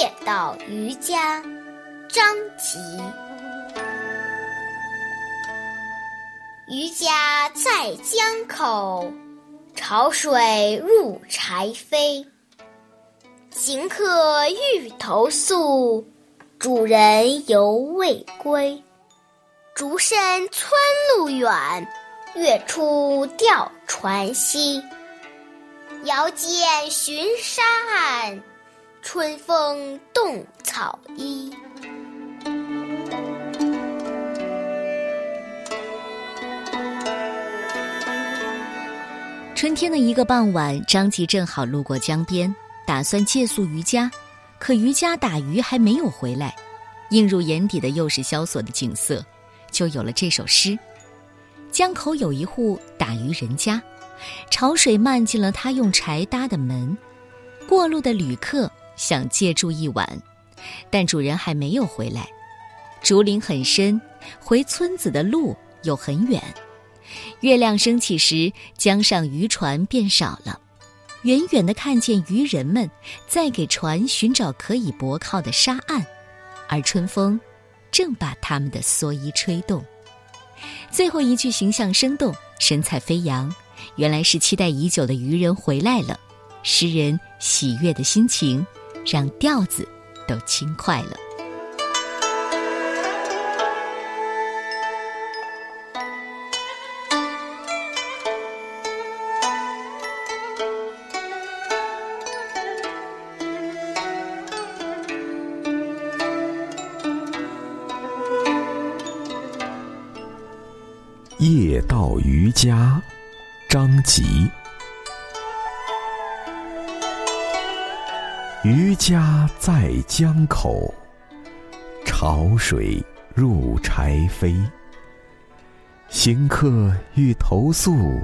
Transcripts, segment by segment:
夜到渔家，张籍。渔家在江口，潮水入柴扉。行客欲投宿，主人犹未归。竹深村路远，月出钓船稀。遥见寻沙岸，春风动草衣。春天的一个傍晚，张吉正好路过江边，打算借宿渔家。可渔家打鱼还没有回来，映入眼底的又是萧索的景色，就有了这首诗。江口有一户打鱼人家，潮水漫进了他用柴搭的门。过路的旅客想借住一晚，但主人还没有回来。竹林很深，回村子的路又很远。月亮升起时，江上渔船变少了，远远的看见渔人们在给船寻找可以泊靠的沙岸，而春风正把他们的蓑衣吹动。最后一句形象生动，神采飞扬，原来是期待已久的渔人回来了。诗人喜悦的心情，让调子都轻快了。夜到渔家，张籍。渔家在江口，潮水入柴扉。行客欲投宿，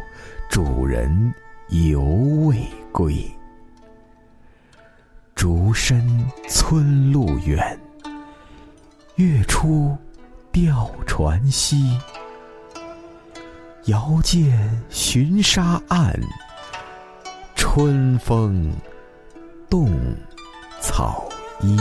主人犹未归。竹深村路远，月出钓船西。遥见寻沙岸，春风动草衣。